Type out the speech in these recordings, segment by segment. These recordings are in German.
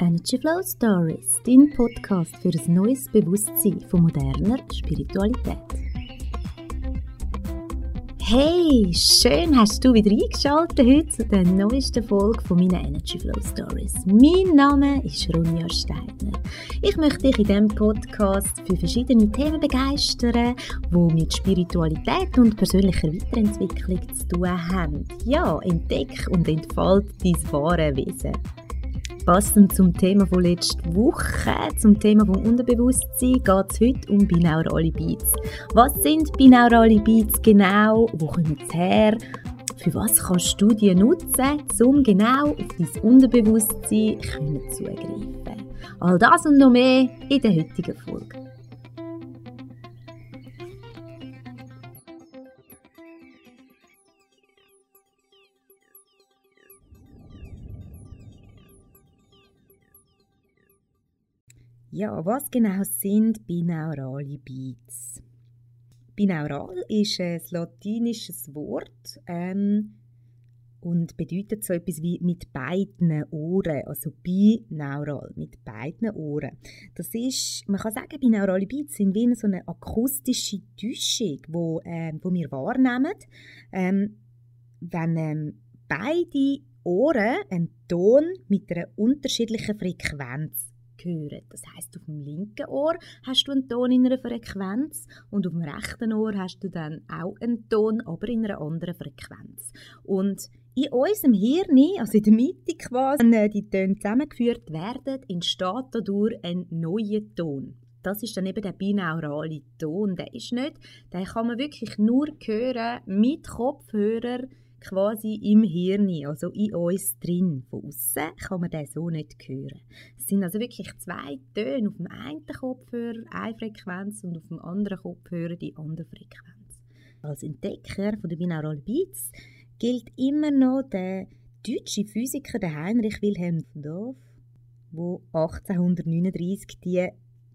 Energy Flow Stories, dein Podcast für ein neues Bewusstsein von moderner Spiritualität. Hey, schön hast du wieder eingeschaltet heute zu der neuesten Folge von meinen Energy Flow Stories. Mein Name ist Ronja Steiner. Ich möchte dich in diesem Podcast für verschiedene Themen begeistern, die mit Spiritualität und persönlicher Weiterentwicklung zu tun haben. Ja, entdeck und entfalt dein wahre Wesen. Passend zum Thema von letzter Woche, zum Thema vom Unterbewusstsein, geht es heute um binaurale Beats. Was sind binaurale Beats genau? Wo kommen sie her? Für was kannst du die nutzen, um genau auf dein Unterbewusstsein zugreifen? All das und noch mehr in der heutigen Folge. Ja, was genau sind binaurale Beats? Binaural ist ein latinisches Wort ähm, und bedeutet so etwas wie mit beiden Ohren, also binaural, mit beiden Ohren. Das ist, man kann sagen, binaurale Beats sind wie so eine akustische Täuschung, wo, ähm, wo wir wahrnehmen, ähm, wenn ähm, beide Ohren einen Ton mit einer unterschiedlichen Frequenz hören. Das heißt, auf dem linken Ohr hast du einen Ton in einer Frequenz und auf dem rechten Ohr hast du dann auch einen Ton, aber in einer anderen Frequenz. Und in unserem Hirn, also in der Mitte quasi, wenn die Töne zusammengeführt werden, entsteht dadurch ein neuer Ton. Das ist dann eben der binaurale Ton. Der ist nicht, den kann man wirklich nur hören mit Kopfhörer quasi im Hirn, also in uns drin. Von außen kann man den so nicht hören. Es sind also wirklich zwei Töne auf dem einen Kopfhörer eine Frequenz und auf dem anderen Kopfhörer die andere Frequenz. Als Entdecker von der binauralen Beats gilt immer noch der deutsche Physiker der Heinrich Wilhelm Dorf, der 1839 die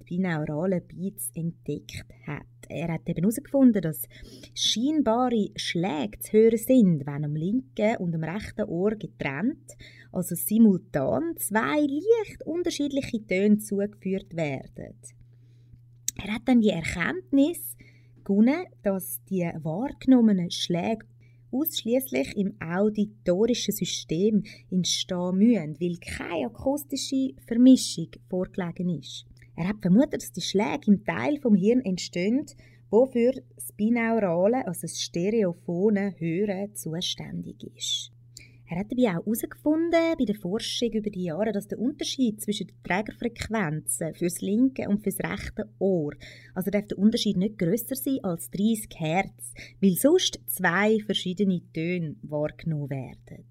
binauralen Beats entdeckt hat. Er hat eben herausgefunden, dass scheinbare Schläge zu hören sind, wenn am linken und am rechten Ohr getrennt, also simultan, zwei leicht unterschiedliche Töne zugeführt werden. Er hat dann die Erkenntnis gewonnen, dass die wahrgenommenen Schläge ausschließlich im auditorischen System entstehen müssen, weil keine akustische Vermischung vorgelegen ist. Er hat vermutet, dass die Schläge im Teil vom Hirn entstehen, wo für das binaurale, also das stereophone Hören zuständig ist. Er hat dabei auch herausgefunden, bei der Forschung über die Jahre, dass der Unterschied zwischen den Trägerfrequenzen fürs linke und fürs rechte Ohr, also darf der Unterschied nicht größer sein als 30 Hertz, weil sonst zwei verschiedene Töne wahrgenommen werden.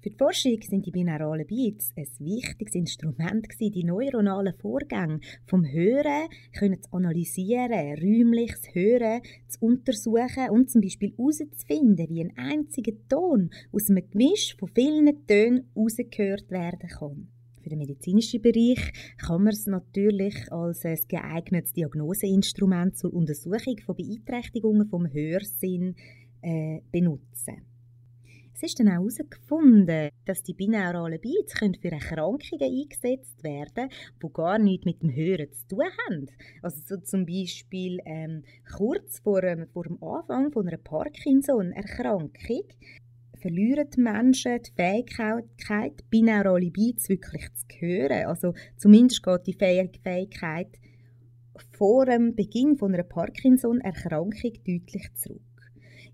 Für die Forschung sind die binauralen Beats ein wichtiges Instrument gewesen, die neuronalen Vorgänge vom Hören können zu analysieren, räumliches Hören zu untersuchen und zum Beispiel herauszufinden, wie ein einziger Ton aus einem Gemisch von vielen Tönen herausgehört werden kann. Für den medizinischen Bereich kann man es natürlich als ein geeignetes Diagnoseinstrument zur Untersuchung von Beeinträchtigungen vom Hörsinn äh, benutzen. Es ist dann auch herausgefunden, dass die binauralen Beats für Erkrankungen eingesetzt werden die gar nichts mit dem Hören zu tun haben. Also so zum Beispiel ähm, kurz vor, vor dem Anfang von einer Parkinson-Erkrankung verlieren die Menschen die Fähigkeit, binaurale Beats wirklich zu hören. Also zumindest geht die Fähigkeit vor dem Beginn von einer Parkinson-Erkrankung deutlich zurück.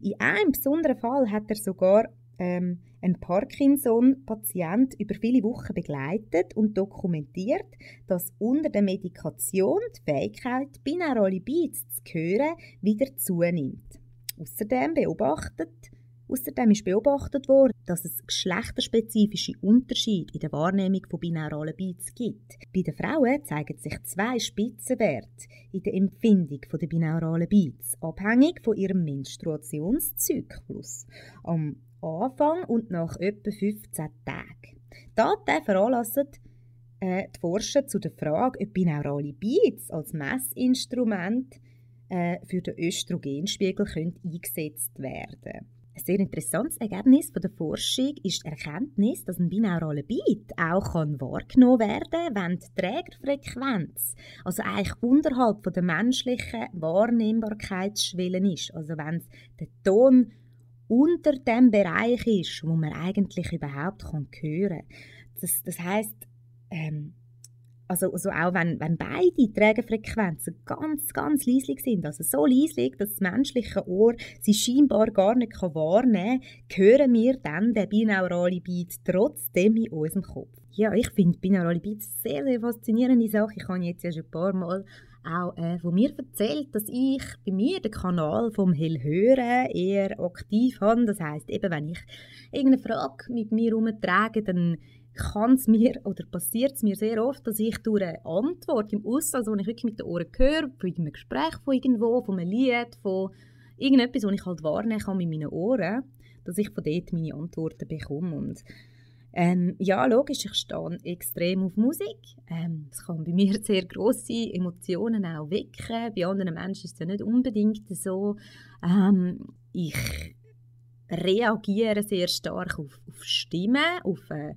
In einem besonderen Fall hat er sogar ähm, ein Parkinson-Patient über viele Wochen begleitet und dokumentiert, dass unter der Medikation die Fähigkeit, binaurale Beats zu hören, wieder zunimmt. Außerdem beobachtet Außerdem ist beobachtet worden, dass es geschlechterspezifische Unterschiede in der Wahrnehmung von binauralen Beats gibt. Bei den Frauen zeigen sich zwei Spitzenwerte in der Empfindung der binauralen Beats, abhängig von ihrem Menstruationszyklus. Am Anfang und nach etwa 15 Tagen. Daten veranlassen äh, die Forscher zu der Frage, ob binaurale Beats als Messinstrument äh, für den Östrogenspiegel können eingesetzt werden ein sehr interessantes Ergebnis von der Forschung ist die Erkenntnis, dass ein binauraler Beat auch wahrgenommen werden kann, wenn die Trägerfrequenz, also eigentlich unterhalb der menschlichen Wahrnehmbarkeitsschwelle ist. Also wenn der Ton unter dem Bereich ist, wo man eigentlich überhaupt kann hören kann. Das, das heißt, ähm, also, also auch wenn, wenn beide Trägerfrequenzen ganz, ganz leislich sind, also so leislich, dass das menschliche Ohr sie scheinbar gar nicht wahrnehmen kann, hören wir dann den binauralen Beat trotzdem in unserem Kopf. Ja, ich finde binaurale Beats sehr, sehr faszinierende Sache. Ich habe jetzt ja schon ein paar Mal auch äh, von mir erzählt, dass ich bei mir den Kanal vom Hellhören eher aktiv habe. Das heißt, eben wenn ich irgendeine Frage mit mir herumtrage, dann kann es mir oder passiert es mir sehr oft, dass ich durch eine Antwort im Aussen, also wenn ich wirklich mit den Ohren höre, von einem Gespräch von irgendwo, von einem Lied, von irgendetwas, was ich halt wahrnehmen kann mit meinen Ohren, dass ich von dort meine Antworten bekomme. Und ähm, ja, logisch, ich stehe extrem auf Musik. Ähm, es kann bei mir sehr grosse Emotionen auch wecken. Bei anderen Menschen ist es ja nicht unbedingt so. Ähm, ich reagiere sehr stark auf, auf Stimmen, auf äh,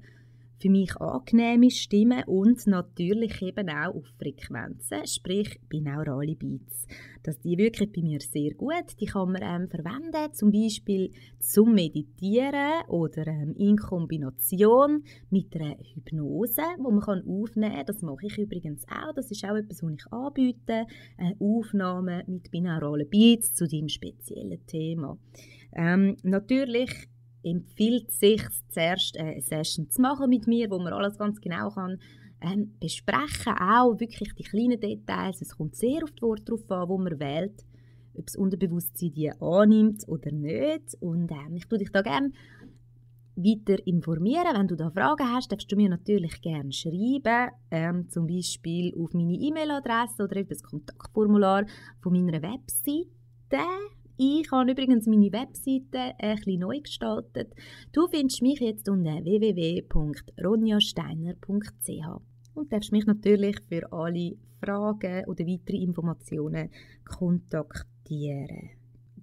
für mich angenehme Stimmen und natürlich eben auch auf Frequenzen, sprich binaurale Beats. Dass die wirklich bei mir sehr gut, die kann man ähm, verwenden, zum Beispiel zum Meditieren oder ähm, in Kombination mit einer Hypnose, wo man kann aufnehmen kann. Das mache ich übrigens auch, das ist auch etwas, was ich anbiete, eine Aufnahme mit binauralen Beats zu diesem speziellen Thema. Ähm, natürlich empfiehlt sich zuerst eine Session zu machen mit mir, wo man alles ganz genau kann ähm, besprechen, auch wirklich die kleinen Details. Es kommt sehr auf die Worte darauf an, wo man wählt, ob das Unterbewusstsein die annimmt oder nicht. Und ähm, ich tue dich da gerne weiter informieren. Wenn du da Fragen hast, darfst du mir natürlich gerne schreiben, ähm, zum Beispiel auf meine E-Mail-Adresse oder über das Kontaktformular von meiner Webseite ich habe übrigens meine Webseite bisschen neu gestaltet. Du findest mich jetzt unter www.ronjasteiner.ch und darfst mich natürlich für alle Fragen oder weitere Informationen kontaktieren.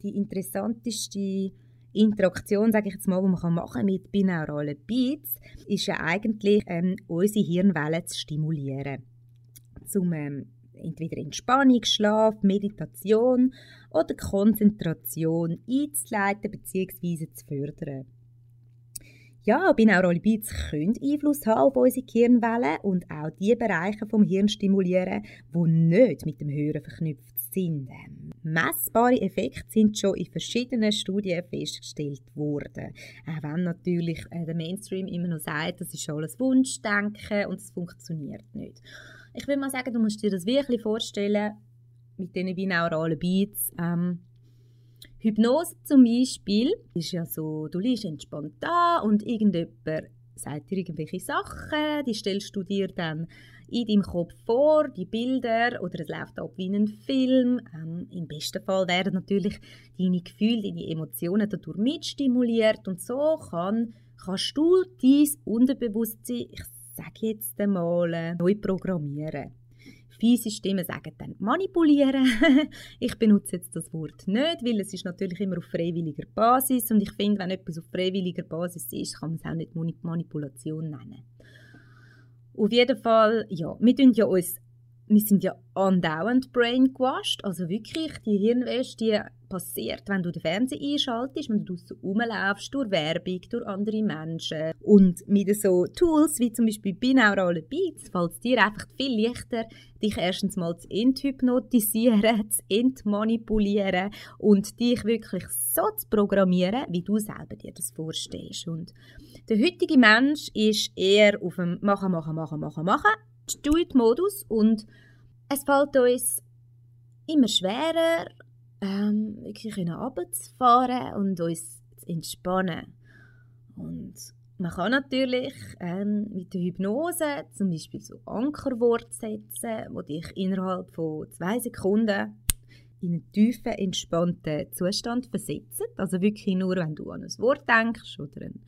Die interessanteste Interaktion, sage ich jetzt mal, die man machen kann mit binauralen Beats, ist ja eigentlich, ähm, unsere Hirnwellen zu stimulieren. Zum ähm, entweder Entspannung, Schlaf, Meditation oder Konzentration einzuleiten bzw. zu fördern. Ja, binaurale Beats können Einfluss haben auf unsere Hirnwellen und auch die Bereiche vom Hirn stimulieren, die nicht mit dem Hören verknüpft sind. Messbare Effekte sind schon in verschiedenen Studien festgestellt worden. Auch wenn natürlich äh, der Mainstream immer noch sagt, das ist alles Wunschdenken und es funktioniert nicht. Ich würde mal sagen, du musst dir das wirklich vorstellen, mit diesen binauralen Beats. Ähm, Hypnose zum Beispiel ist ja so, du liegst entspannt da und irgendjemand sagt dir irgendwelche Sachen, die stellst du dir dann in deinem Kopf vor, die Bilder, oder es läuft ab wie ein Film. Ähm, Im besten Fall werden natürlich deine Gefühle, deine Emotionen dadurch mitstimuliert und so kann, kannst du dein Unterbewusstsein, ich sage jetzt einmal, neu programmieren. Fiese Stimmen sagen dann manipulieren. ich benutze jetzt das Wort nicht, weil es ist natürlich immer auf freiwilliger Basis und ich finde, wenn etwas auf freiwilliger Basis ist, kann man es auch nicht Manipulation nennen. Auf jeden Fall, ja, wir tun ja uns wir sind ja andauernd brainwashed, also wirklich, die Hirnwäsche, die passiert, wenn du den Fernseher einschaltest, wenn du draussen rumlaufst, durch Werbung, durch andere Menschen und mit so Tools wie zum Beispiel binaurale Beats fällt es dir einfach viel leichter, dich erstens mal zu enthypnotisieren, zu entmanipulieren und dich wirklich so zu programmieren, wie du selber dir das vorstellst. Und der heutige Mensch ist eher auf dem Machen, Machen, Machen, Machen, Machen Do-It-Modus und es fällt uns immer schwerer, ähm, wirklich runterzufahren und uns zu entspannen. Und man kann natürlich ähm, mit der Hypnose zum Beispiel so Ankerwort setzen, wo dich innerhalb von zwei Sekunden in einen tiefen, entspannten Zustand versetzen. Also wirklich nur, wenn du an ein Wort denkst oder einen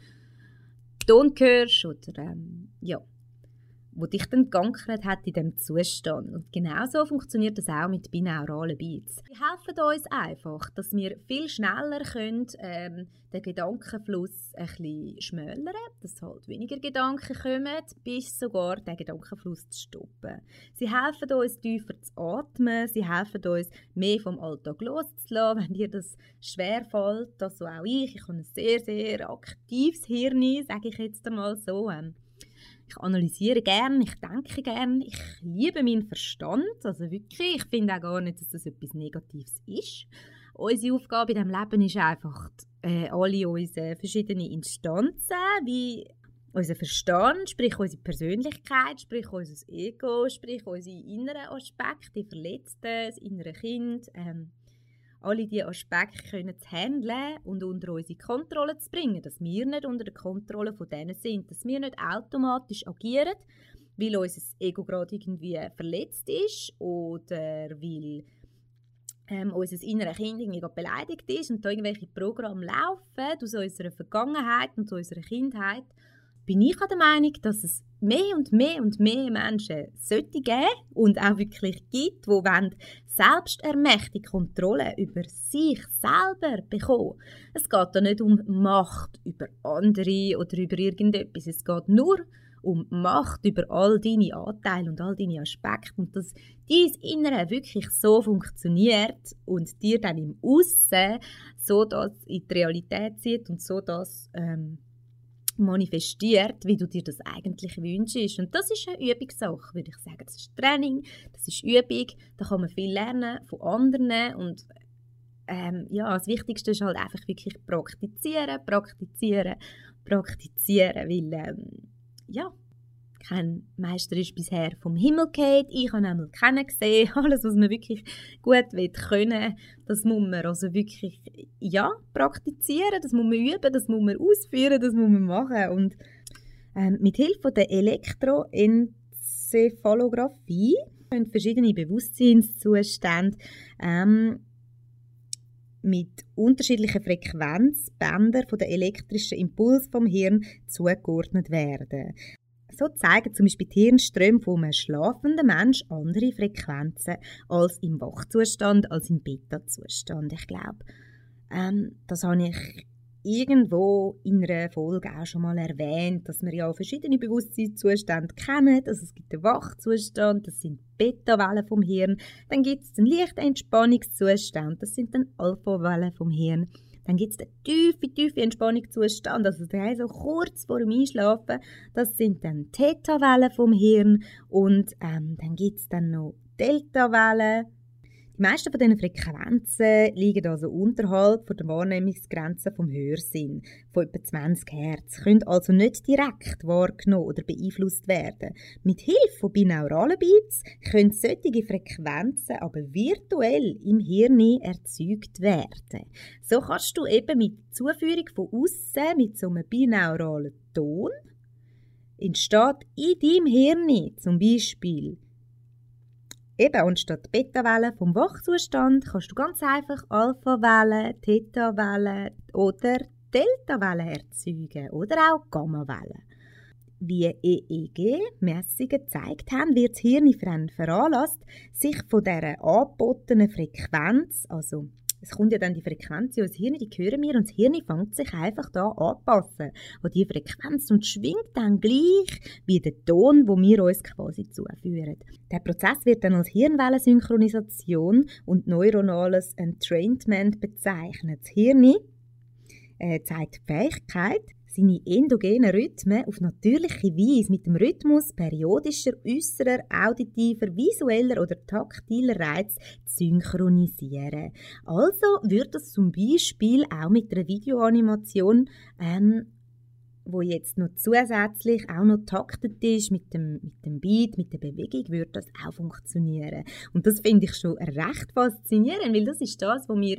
Ton hörst oder ähm, ja, wo dich dann geankert hat in diesem Zustand. Und genau so funktioniert das auch mit binauralen Beats. Die helfen uns einfach, dass wir viel schneller können, ähm, den Gedankenfluss ein bisschen schmälern, dass halt weniger Gedanken kommen, bis sogar den Gedankenfluss zu stoppen. Sie helfen uns, tiefer zu atmen, sie helfen uns, mehr vom Alltag loszulassen, wenn dir das schwer fällt, also auch ich, ich habe ein sehr, sehr aktives Hirn, sage ich jetzt einmal so. Ähm, ich analysiere gerne, ich denke gerne, ich liebe meinen Verstand, also wirklich, ich finde auch gar nicht, dass das etwas Negatives ist. Unsere Aufgabe in diesem Leben ist einfach, äh, alle unsere verschiedenen Instanzen, wie unser Verstand, sprich unsere Persönlichkeit, sprich unser Ego, sprich unsere inneren Aspekte, die Verletzten, das innere Kind, ähm, alle diese Aspekte können zu handeln und unter unsere Kontrolle zu bringen, dass wir nicht unter der Kontrolle von denen sind, dass wir nicht automatisch agieren, weil unser Ego gerade irgendwie verletzt ist oder weil ähm, unser inneres Kind irgendwie beleidigt ist und da irgendwelche Programme laufen aus unserer Vergangenheit und aus unserer Kindheit bin ich der Meinung, dass es mehr und mehr und mehr Menschen sollte geben und auch wirklich gibt, die wollen selbstermächtige Kontrolle über sich selber bekommen. Es geht da nicht um Macht über andere oder über irgendetwas. Es geht nur um Macht über all deine Anteile und all deine Aspekte und dass dein Innere wirklich so funktioniert und dir dann im Aussen so das in die Realität zieht und so das ähm, manifestiert, wie du dir das eigentlich wünschst. Und das ist eine Übungssache, würde ich sagen. Das ist Training, das ist Übung, da kann man viel lernen von anderen und ähm, ja, das Wichtigste ist halt einfach wirklich praktizieren, praktizieren, praktizieren, weil ähm, ja, kein Meister ist bisher vom Himmel gefallen. Ich habe einmal gesehen. Alles, was man wirklich gut will können, das muss man also wirklich ja, praktizieren, das muss man üben, das muss man ausführen, das muss man machen. Und ähm, mit Hilfe der Elektroenzephalographie können verschiedene Bewusstseinszustände ähm, mit unterschiedlichen Frequenzbändern von der elektrischen Impuls vom Hirn zugeordnet werden. So zeigen zum Beispiel die Hirnströme von einem schlafenden Mensch andere Frequenzen als im Wachzustand, als im Beta-Zustand. Ich glaube, ähm, das habe ich irgendwo in einer Folge auch schon mal erwähnt, dass wir ja verschiedene Bewusstseinszustände kennen. Also es gibt den Wachzustand, das sind Beta-Wellen vom Hirn. Dann gibt es den leichten Entspannungszustand, das sind dann Alpha-Wellen vom Hirn. Dann gibt es den tiefen, tiefen Entspannungszustand, also der so kurz vor dem Einschlafen. Das sind dann Theta-Wellen vom Hirn und ähm, dann gibt es dann noch Delta-Wellen die meisten von diesen Frequenzen liegen also unterhalb von der Wahrnehmungsgrenze vom Hörsinn von etwa 20 Hertz, können also nicht direkt wahrgenommen oder beeinflusst werden. Mit Hilfe von binauralen Beats können solche Frequenzen aber virtuell im Hirn erzeugt werden. So kannst du eben mit Zuführung von außen mit so einem binauralen Ton entsteht in deinem Hirn zum Beispiel Eben, und statt Beta-Wellen vom Wachzustand kannst du ganz einfach Alpha-Wellen, Theta-Wellen oder Delta-Wellen erzeugen oder auch Gamma-Wellen. Wie EEG-Messungen gezeigt haben, wird das Hirn veranlasst, sich von dieser angebotenen Frequenz, also es kommt ja dann die Frequenz in unser Hirn, die hören wir und das Hirn fängt sich einfach da anpassen an die Frequenz und schwingt dann gleich wie der Ton, wo wir uns quasi zuführen. Der Prozess wird dann als Hirnwellensynchronisation und neuronales Entrainment bezeichnet. Das Hirn äh, zeigt die Fähigkeit, seine endogenen Rhythmen auf natürliche Weise mit dem Rhythmus periodischer, äußerer, auditiver, visueller oder taktiler Reiz synchronisieren. Also wird das zum Beispiel auch mit einer Videoanimation ähm, wo jetzt noch zusätzlich auch noch taktet ist mit dem, mit dem Beat, mit der Bewegung, würde das auch funktionieren. Und das finde ich schon recht faszinierend, weil das ist das, was wir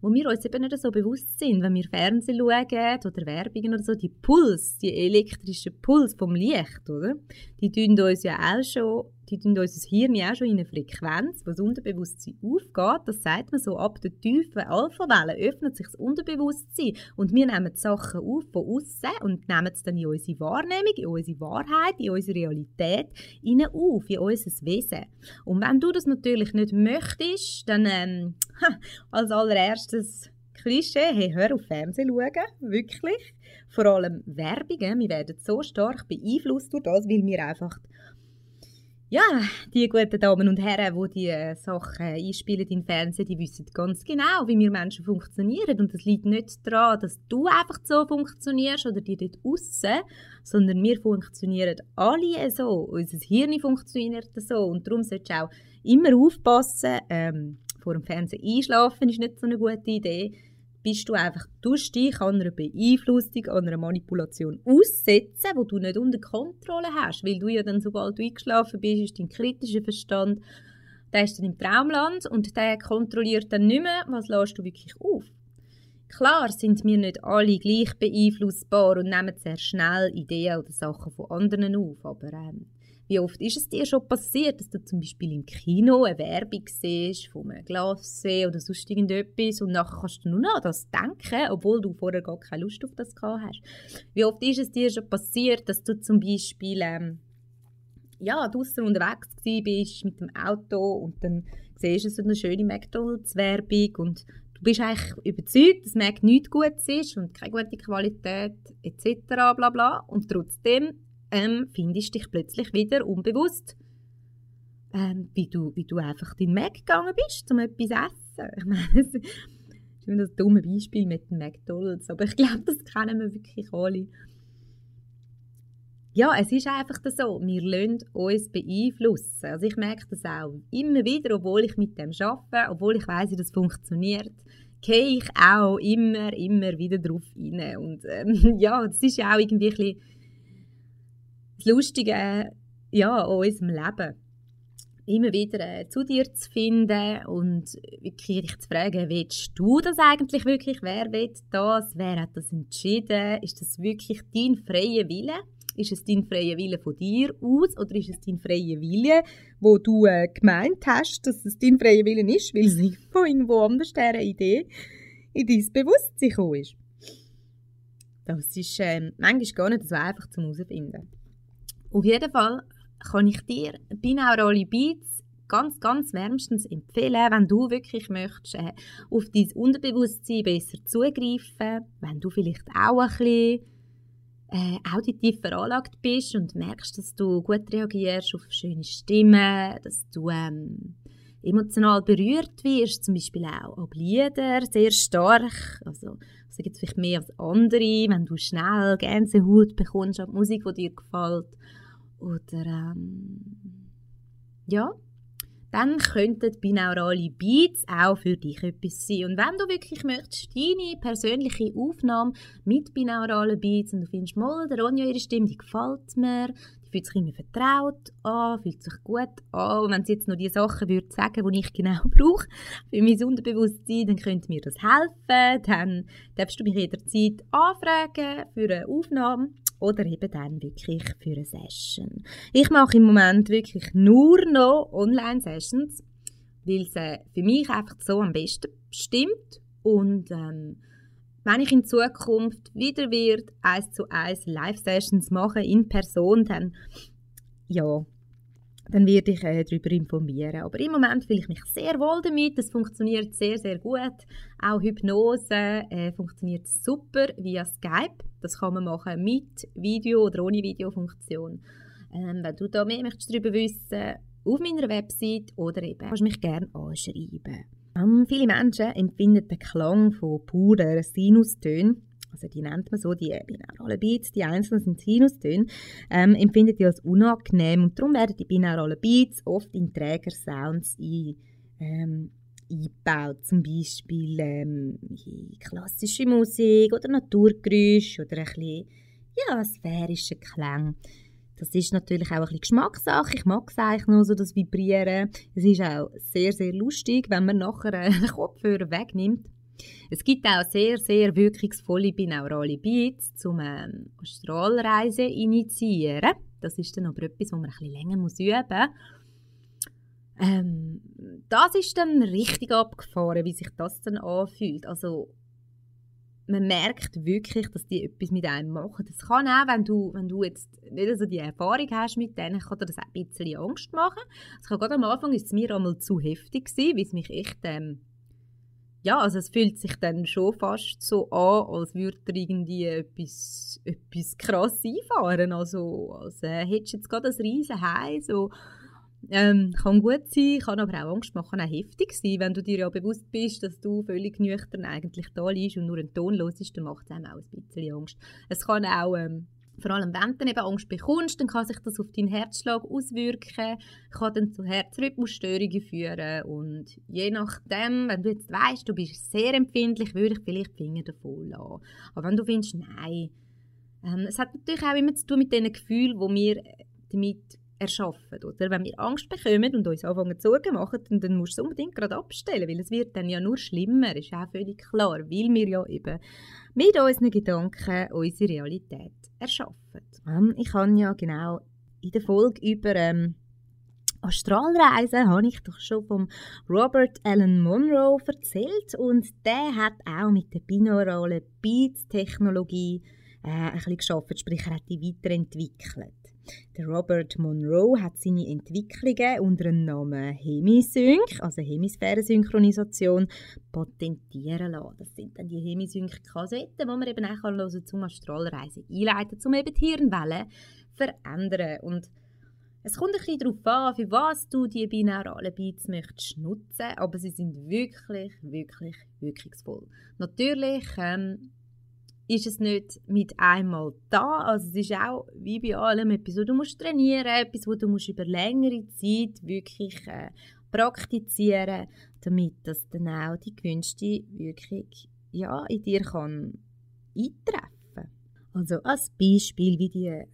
wo wir uns eben nicht so bewusst sind, wenn wir Fernsehen schauen oder Werbungen oder so, die Puls, die elektrische Puls vom Licht, oder? Die tun uns ja auch schon, die tun unser Hirn auch schon in eine Frequenz, wo das Unterbewusstsein aufgeht. Das sagt man so, ab der tiefen Alpha-Welle öffnet sich das Unterbewusstsein und wir nehmen die Sachen auf von außen und nehmen es dann in unsere Wahrnehmung, in unsere Wahrheit, in unsere Realität hinein auf, in unser Wesen. Und wenn du das natürlich nicht möchtest, dann ähm, als allererstes Klischee, hey, hör auf Fernsehen schauen, wirklich. Vor allem Werbungen, wir werden so stark beeinflusst durch das, weil wir einfach ja, die guten Damen und Herren, die die äh, Sachen einspielen im Fernsehen, die wissen ganz genau, wie wir Menschen funktionieren. Und das liegt nicht daran, dass du einfach so funktionierst oder die dort aussen, sondern wir funktionieren alle so. Unser Hirn funktioniert so. Und darum solltest du auch immer aufpassen, ähm, vor dem Fernsehen einschlafen ist nicht so eine gute Idee bist du einfach durch dich an einer Beeinflussung, an einer Manipulation aussetzen, wo du nicht unter Kontrolle hast, weil du ja dann, sobald du eingeschlafen bist, ist dein kritischer Verstand, der ist dann im Traumland und der kontrolliert dann nicht mehr, was lässt du wirklich auf. Klar sind wir nicht alle gleich beeinflussbar und nehmen sehr schnell Ideen oder Sachen von anderen auf, aber ähm, wie oft ist es dir schon passiert, dass du zum Beispiel im Kino eine Werbung siehst von einem Glassee oder sonst irgendetwas und nachher kannst du nur noch an das denken, obwohl du vorher gar keine Lust auf das gehabt hast. Wie oft ist es dir schon passiert, dass du zum Beispiel ähm, ja, draußen unterwegs bist mit dem Auto und dann siehst du so eine schöne McDonalds-Werbung und du bist eigentlich überzeugt, dass Mac nichts Gutes ist und keine gute Qualität etc. Bla bla. Und trotzdem ähm, findest dich plötzlich wieder unbewusst, ähm, wie, du, wie du einfach in den Mac gegangen bist, um etwas essen. Ich meine, das ist das dumme Beispiel mit dem McDonalds, aber ich glaube, das kennen wir wirklich alle. Ja, es ist einfach so, wir lassen uns beeinflussen. Also ich merke das auch immer wieder, obwohl ich mit dem arbeite, obwohl ich weiß, wie das funktioniert, gehe ich auch immer, immer wieder drauf rein. Und ähm, ja, das ist ja auch irgendwie ein bisschen das Lustige ja, an unserem Leben. Immer wieder äh, zu dir zu finden und wirklich dich zu fragen, willst du das eigentlich wirklich? Wer will das? Wer hat das entschieden? Ist das wirklich dein freier Wille? Ist es dein freier Wille von dir aus oder ist es dein freier Wille, wo du äh, gemeint hast, dass es dein freier Wille ist, weil es irgendwo, irgendwo anders eine Idee in dein Bewusstsein gekommen ist? Das ist äh, manchmal gar nicht so einfach zu herausfinden. Auf jeden Fall kann ich dir binaurale Beats ganz, ganz wärmstens empfehlen, wenn du wirklich möchtest, äh, auf dein Unterbewusstsein besser zugreifen, wenn du vielleicht auch ein bisschen äh, auditiv veranlagt bist und merkst, dass du gut reagierst auf schöne Stimmen, dass du ähm, emotional berührt wirst, zum Beispiel auch ab Lieder, sehr stark, also also gibt es vielleicht mehr als andere, wenn du schnell Gänsehaut bekommst an Musik, die dir gefällt oder ähm, ja, dann könnten binaurale Beats auch für dich etwas sein. Und wenn du wirklich möchtest, deine persönliche Aufnahme mit binauralen Beats und du findest, mal, der Ronja, ihre Stimme, die gefällt mir, die fühlt sich immer vertraut an, fühlt sich gut an. Und wenn sie jetzt noch die Sachen würde sagen, die ich genau brauche für mein Unterbewusstsein, dann könnte mir das helfen. Dann darfst du mich jederzeit anfragen für eine Aufnahme oder eben dann wirklich für eine Session. Ich mache im Moment wirklich nur noch Online-Sessions, weil es für mich einfach so am besten stimmt und ähm, wenn ich in Zukunft wieder wird eins zu eins Live-Sessions machen in Person, dann ja, dann werde ich äh, darüber informieren. Aber im Moment fühle ich mich sehr wohl damit. Das funktioniert sehr, sehr gut. Auch Hypnose äh, funktioniert super via Skype. Das kann man machen mit Video oder ohne Videofunktion. Ähm, wenn du da mehr möchtest darüber wissen, auf meiner Website oder eben kannst du mich gerne anschreiben. Ähm, viele Menschen empfinden den Klang von purer Sinustönen also die nennt man so, die binauralen Beats, die einzelnen sind Sinustöne, ähm, empfindet die als unangenehm und darum werden die binauralen Beats oft in Trägersounds ein, ähm, eingebaut, zum Beispiel ähm, klassische Musik oder Naturgeräusche oder ein bisschen ja, sphärische Klang. Das ist natürlich auch ein bisschen Geschmackssache. Ich mag es eigentlich nur so, das Vibrieren. Es ist auch sehr, sehr lustig, wenn man nachher einen Kopfhörer wegnimmt es gibt auch sehr, sehr wirkungsvolle binaurale Beats, um ähm, Astralreisen initiieren. Das ist dann aber etwas, wo man ein bisschen länger muss üben muss. Ähm, das ist dann richtig abgefahren, wie sich das dann anfühlt. Also man merkt wirklich, dass die etwas mit einem machen. Das kann auch, wenn du, wenn du jetzt nicht so die Erfahrung hast mit denen, kann dir das auch ein bisschen Angst machen. Also gerade am Anfang ist es mir einmal zu heftig weil es mich echt, ähm, ja, also es fühlt sich dann schon fast so an, als würde er irgendwie etwas, etwas krass einfahren. Also, als äh, hättest du jetzt gerade ein riesen Hai, so ähm, kann gut sein, kann aber auch Angst machen, auch heftig sein. Wenn du dir ja bewusst bist, dass du völlig nüchtern eigentlich da liegst und nur ein Ton los ist, dann macht es einem auch ein bisschen Angst. Es kann auch, ähm, vor allem wenn du eben Angst bekommst, dann kann sich das auf deinen Herzschlag auswirken, kann dann zu Herzrhythmusstörungen führen und je nachdem, wenn du jetzt weißt, du bist sehr empfindlich, würde ich vielleicht die Finger davon lassen. Aber wenn du findest, nein, ähm, es hat natürlich auch immer zu tun mit den Gefühlen, die wir damit erschaffen. Oder? Wenn wir Angst bekommen und uns anfangen Sorgen machen, dann, dann musst du es unbedingt gerade abstellen, weil es wird dann ja nur schlimmer, ist auch völlig klar, weil wir ja eben mit unseren Gedanken unsere Realität erschaffen. Ähm, ich habe ja genau in der Folge über ähm, Astralreisen habe ich doch schon vom Robert Allen Monroe erzählt und der hat auch mit der binauralen Beats-Technologie äh, ein bisschen geschafft, sprich er hat die weiterentwickelt. Der Robert Monroe hat seine Entwicklungen unter dem Namen Hemisync, also Hemisphärensynchronisation, patentieren lassen. Das sind dann die Hemisync-Kassetten, die man eben auch hören zum Astralreisen einleiten, um eben die Hirnwellen zu verändern. Und es kommt ein bisschen darauf an, für was du die binauralen Beats möchtest nutzen, aber sie sind wirklich, wirklich wirkungsvoll. Natürlich ähm, ist es nicht mit einmal da. Also es ist auch wie bei allem etwas, wo du musst trainieren etwas, wo du musst über längere Zeit wirklich äh, praktizieren damit das dann auch die gewünschte Wirkung ja, in dir kann eintreffen. Also als Beispiel, wie die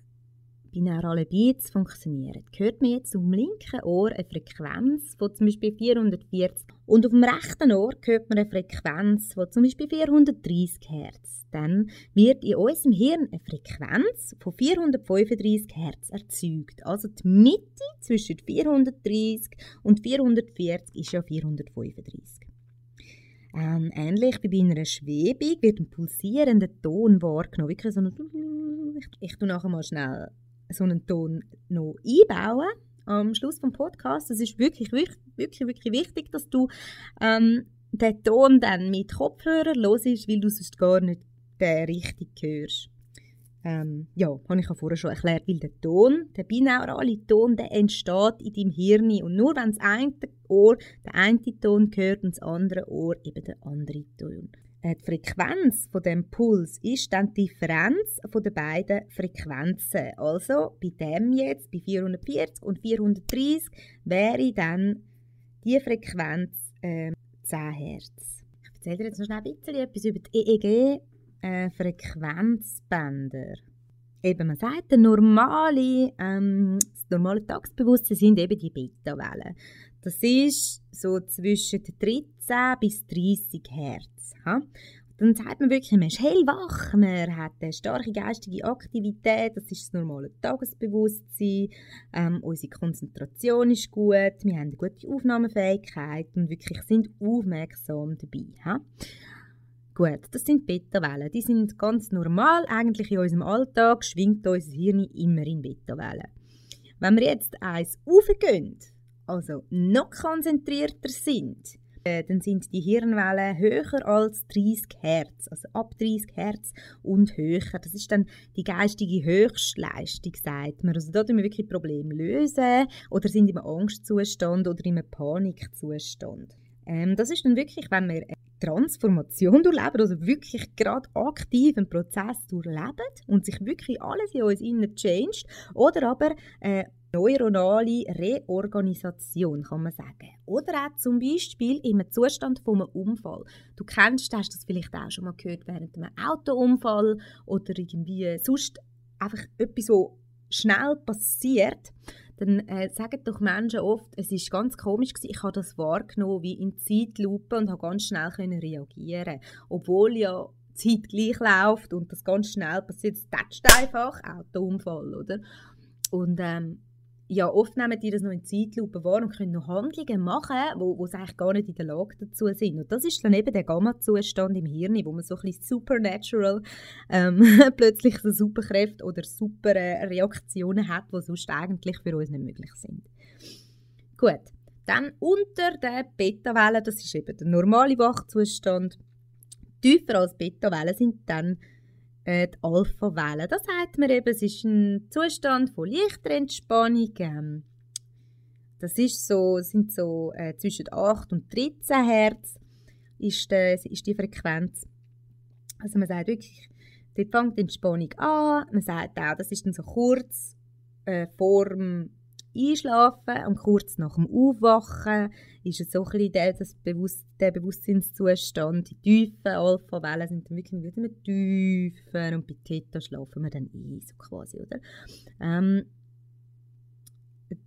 binaurale Beats funktionieren. Hört man jetzt dem linken Ohr eine Frequenz von zum Beispiel 440 und auf dem rechten Ohr hört man eine Frequenz von zum Beispiel 430 Hertz. Dann wird in unserem Hirn eine Frequenz von 435 Hertz erzeugt. Also die Mitte zwischen 430 und 440 ist ja 435. Ähm, ähnlich wie bei einer Schwebung wird ein pulsierender Ton wahrgenommen. Ich, ich tue nachher mal schnell so einen Ton noch einbauen am Schluss des Podcasts. Es ist wirklich, wirklich, wirklich, wichtig, dass du ähm, den Ton dann mit Kopfhörer hörst, weil du sonst gar nicht den richtig hörst. Ähm, ja, habe ich ja vorher schon erklärt, weil der Ton, der binaurale Ton, der entsteht in deinem Hirn und nur wenn das eine Ohr den einen Ton hört und das andere Ohr eben den anderen Ton. Äh, die Frequenz von dem Puls ist dann die Differenz von den beiden Frequenzen. Also bei dem jetzt, bei 440 und 430, wäre dann die Frequenz äh, 10 Hertz. Ich erzähle dir jetzt noch schnell ein bisschen etwas über die EEG-Frequenzbänder. Äh, eben, man sagt, der normale, ähm, das normale Tagesbewusstsein sind eben die Beta-Wellen. Das ist so zwischen 13 bis 30 Hertz. Ha? Dann sagt man wirklich, man ist hellwach, man hat eine starke geistige Aktivität, das ist das normale Tagesbewusstsein, ähm, unsere Konzentration ist gut, wir haben eine gute Aufnahmefähigkeit und wirklich sind aufmerksam dabei. Ha? Gut, das sind Beta-Wellen. Die sind ganz normal. Eigentlich in unserem Alltag schwingt unser Hirn immer in Beta-Wellen. Wenn wir jetzt eins aufgehen, also noch konzentrierter sind, äh, dann sind die Hirnwellen höher als 30 Hertz, also ab 30 Hertz und höher. Das ist dann die geistige Höchstleistung, sagt man. Also da tun wir wirklich Probleme lösen oder sind im Angstzustand oder im Panikzustand. Ähm, das ist dann wirklich, wenn wir eine Transformation durchleben, also wirklich gerade aktiv einen Prozess durchleben und sich wirklich alles in uns innen changed oder aber äh, neuronale Reorganisation, kann man sagen. Oder auch zum Beispiel im Zustand von einem Unfall. Du kennst, hast das vielleicht auch schon mal gehört während einem Autounfall oder irgendwie sonst einfach etwas, so schnell passiert, dann äh, sagen doch Menschen oft, es ist ganz komisch gewesen, ich habe das wahrgenommen wie in Zeitlupe und habe ganz schnell können reagieren, obwohl ja Zeit gleich läuft und das ganz schnell passiert, es einfach Autounfall, oder? Und ähm, ja, oft nehmen die das noch in Zeitlupe wahr und können noch Handlungen machen, wo, wo sie eigentlich gar nicht in der Lage dazu sind. Und das ist dann eben der Gamma-Zustand im Hirn, wo man so ein bisschen supernatural ähm, plötzlich so Superkräfte oder super äh, Reaktionen hat, die sonst eigentlich für uns nicht möglich sind. Gut, dann unter der Beta-Welle, das ist eben der normale Wachzustand, tiefer als Beta-Welle sind dann äh, die Alpha-Welle. Das sagt man eben, es ist ein Zustand von leichter Entspannung. Ähm, das ist so, sind so äh, zwischen 8 und 13 Hertz ist, äh, ist die Frequenz. Also man sagt wirklich, dort fängt die Entspannung an. Man sagt auch, das ist dann so kurz äh, vor dem Einschlafen und kurz nach dem Aufwachen ist es so ein bisschen der, Bewusst der Bewusstseinszustand. Die tiefen Alpha-Wellen sind dann wirklich wieder tiefer und bei Theta schlafen wir dann ein, so quasi, oder? Ähm,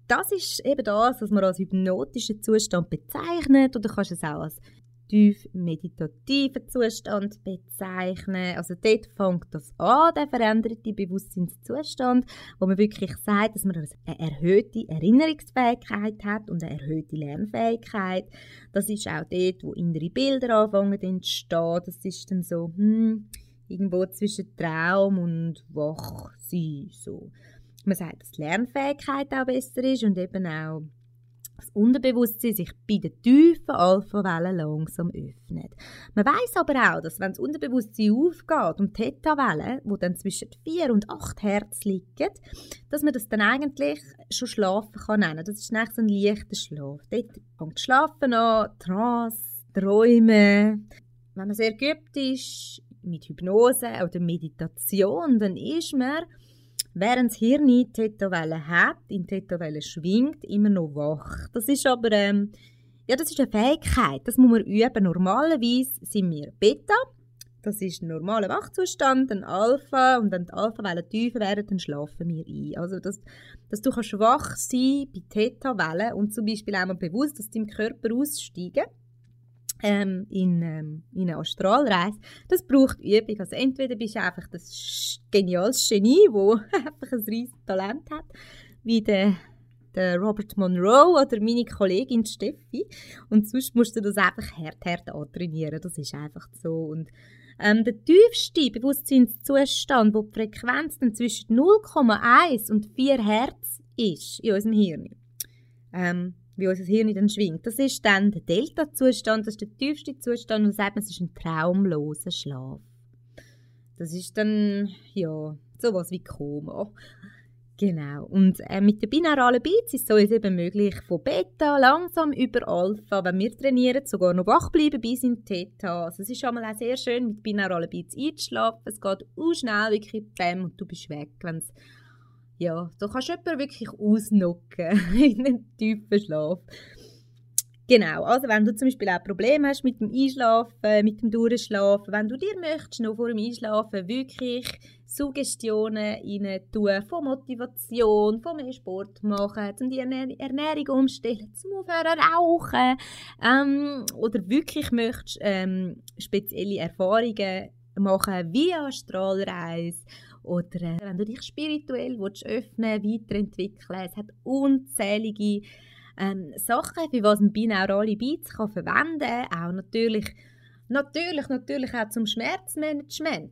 das ist eben das, was man als hypnotischen Zustand bezeichnet oder kannst es auch als tief meditativen Zustand bezeichnen. Also dort fängt das an, der veränderte Bewusstseinszustand, wo man wirklich sagt, dass man eine erhöhte Erinnerungsfähigkeit hat und eine erhöhte Lernfähigkeit. Das ist auch dort, wo innere Bilder anfangen zu entstehen. Das ist dann so, hm, irgendwo zwischen Traum und Wachsein. So. Man sagt, dass die Lernfähigkeit auch besser ist und eben auch das Unterbewusstsein sich bei den tiefen Alpha-Wellen langsam öffnet. Man weiß aber auch, dass wenn das Unterbewusstsein aufgeht und Theta-Wellen, die dann zwischen 4 und 8 Hertz liegen, dass man das dann eigentlich schon Schlafen kann nennen. Das ist eigentlich so ein leichter Schlaf. Dort fängt Schlafen an, Trance, Träume. Wenn man sehr geübt ist mit Hypnose oder Meditation, dann ist man während das Hirn die Tetawelle hat, in Tetawelle schwingt, immer noch wach. Das ist aber ähm, ja, das ist eine Fähigkeit, das muss man üben. Normalerweise sind wir Beta, das ist ein normaler Wachzustand, ein Alpha und wenn die Alpha-Wellen tiefer werden, dann schlafen wir ein. Also, dass, dass du kannst wach sein bei Theta-Wellen und zum Beispiel auch mal bewusst aus deinem Körper aussteigen ähm, in, ähm, in eine Astralreise, das braucht Übung. Also entweder bist du einfach das geniales Genie, das einfach ein riesiges Talent hat, wie der, der Robert Monroe oder meine Kollegin Steffi. Und sonst musst du das einfach hart, hart antrainieren. Das ist einfach so. Und ähm, der tiefste Bewusstseinszustand, wo die Frequenz dann zwischen 0,1 und 4 Hertz ist in unserem Hirn. Ähm, wie unser Hirn dann schwingt. Das ist dann der Delta-Zustand, das ist der tiefste Zustand und sagt man, es ist ein traumloser Schlaf. Das ist dann, ja, sowas wie Koma. Genau. Und äh, mit den binauralen Beats ist es uns eben möglich, von Beta langsam über Alpha, wenn wir trainieren, sogar noch wach bleiben bis in Theta. Also es ist schon mal auch sehr schön, mit binauralen Beats einzuschlafen. Es geht auch schnell, wirklich bam, und du bist weg, wenn es ja, da kannst du jemanden wirklich ausnocken in einen tiefen Schlaf. Genau, also wenn du zum Beispiel auch Probleme hast mit dem Einschlafen, mit dem Durchschlafen, wenn du dir möchtest, noch vor dem Einschlafen wirklich Suggestionen rein tun, von Motivation, von mehr Sport machen, zum die Ernährung umstellen, zum Aufhören rauchen, ähm, oder wirklich möchtest ähm, spezielle Erfahrungen machen, wie Astralreise, oder äh, wenn du dich spirituell willst, öffnen weiterentwickeln Es hat unzählige ähm, Sachen, für was ein binaurale Beats kann verwenden kann. Auch natürlich, natürlich, natürlich auch zum Schmerzmanagement.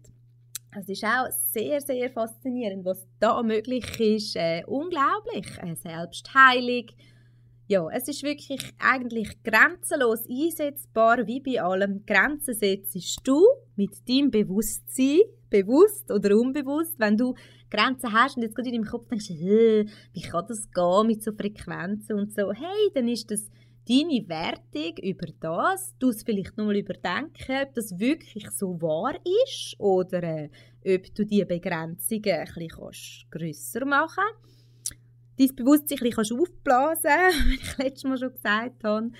Es ist auch sehr, sehr faszinierend, was da möglich ist. Äh, unglaublich. Äh, Selbstheilung. Ja, es ist wirklich eigentlich grenzenlos einsetzbar, wie bei allem. Grenzen setzt du mit deinem Bewusstsein bewusst oder unbewusst, wenn du Grenzen hast und jetzt gerade in deinem Kopf denkst, wie kann das gehen mit so Frequenzen und so, hey, dann ist das deine Wertung über das, du es vielleicht nochmal überdenken, ob das wirklich so wahr ist oder äh, ob du diese Begrenzungen ein bisschen grösser machen kannst. Dein Bewusstsein ein bisschen aufblasen, wie ich letztes Mal schon gesagt habe.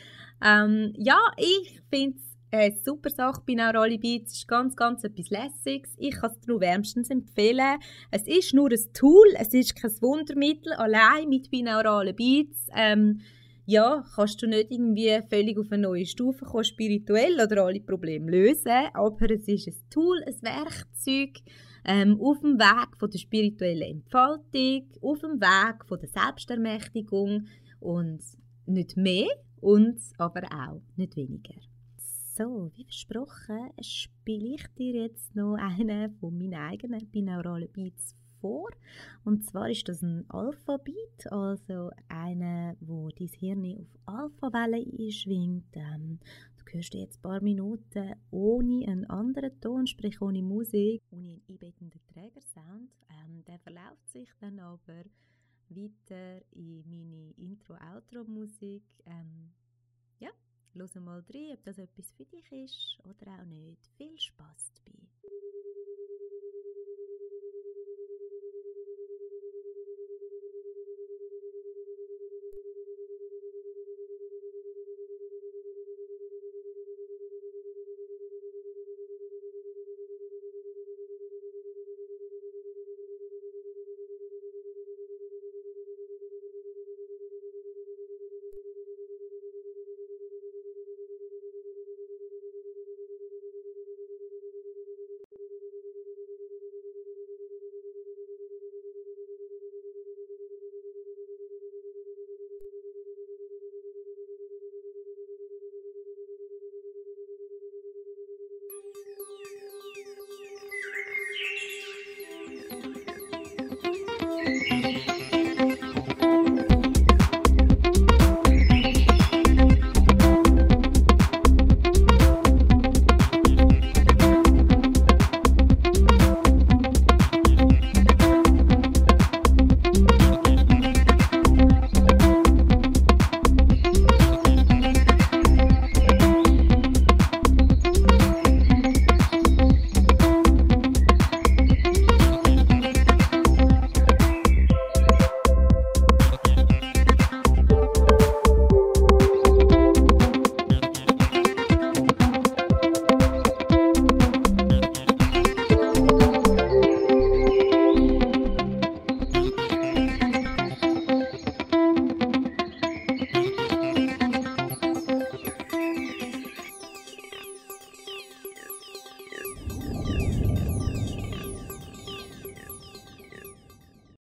Ähm, ja, ich finde es eine super Sache bei Neurali Beats. Ist ganz, ganz etwas Lässiges. Ich kann es dir wärmstens empfehlen. Es ist nur ein Tool, es ist kein Wundermittel. Allein mit binauralen Beats ähm, ja, kannst du nicht irgendwie völlig auf eine neue Stufe kommen, spirituell oder alle Probleme lösen. Aber es ist ein Tool, ein Werkzeug, ähm, auf dem Weg von der spirituellen Entfaltung, auf dem Weg von der Selbstermächtigung und nicht mehr und aber auch nicht weniger. So, wie versprochen, spiele ich dir jetzt noch einen von meinen eigenen binauralen Beats vor. Und zwar ist das ein Alpha-Beat, also einer, wo dein Hirn auf Alpha-Welle einschwingt. Ähm, du hörst jetzt ein paar Minuten ohne einen anderen Ton, sprich ohne Musik, ohne einen einbettenden Trägersound. Ähm, der verläuft sich dann aber weiter in meine Intro-Outro-Musik. Ähm, Los mal rein, ob das etwas für dich ist oder auch nicht. Viel Spaß dabei!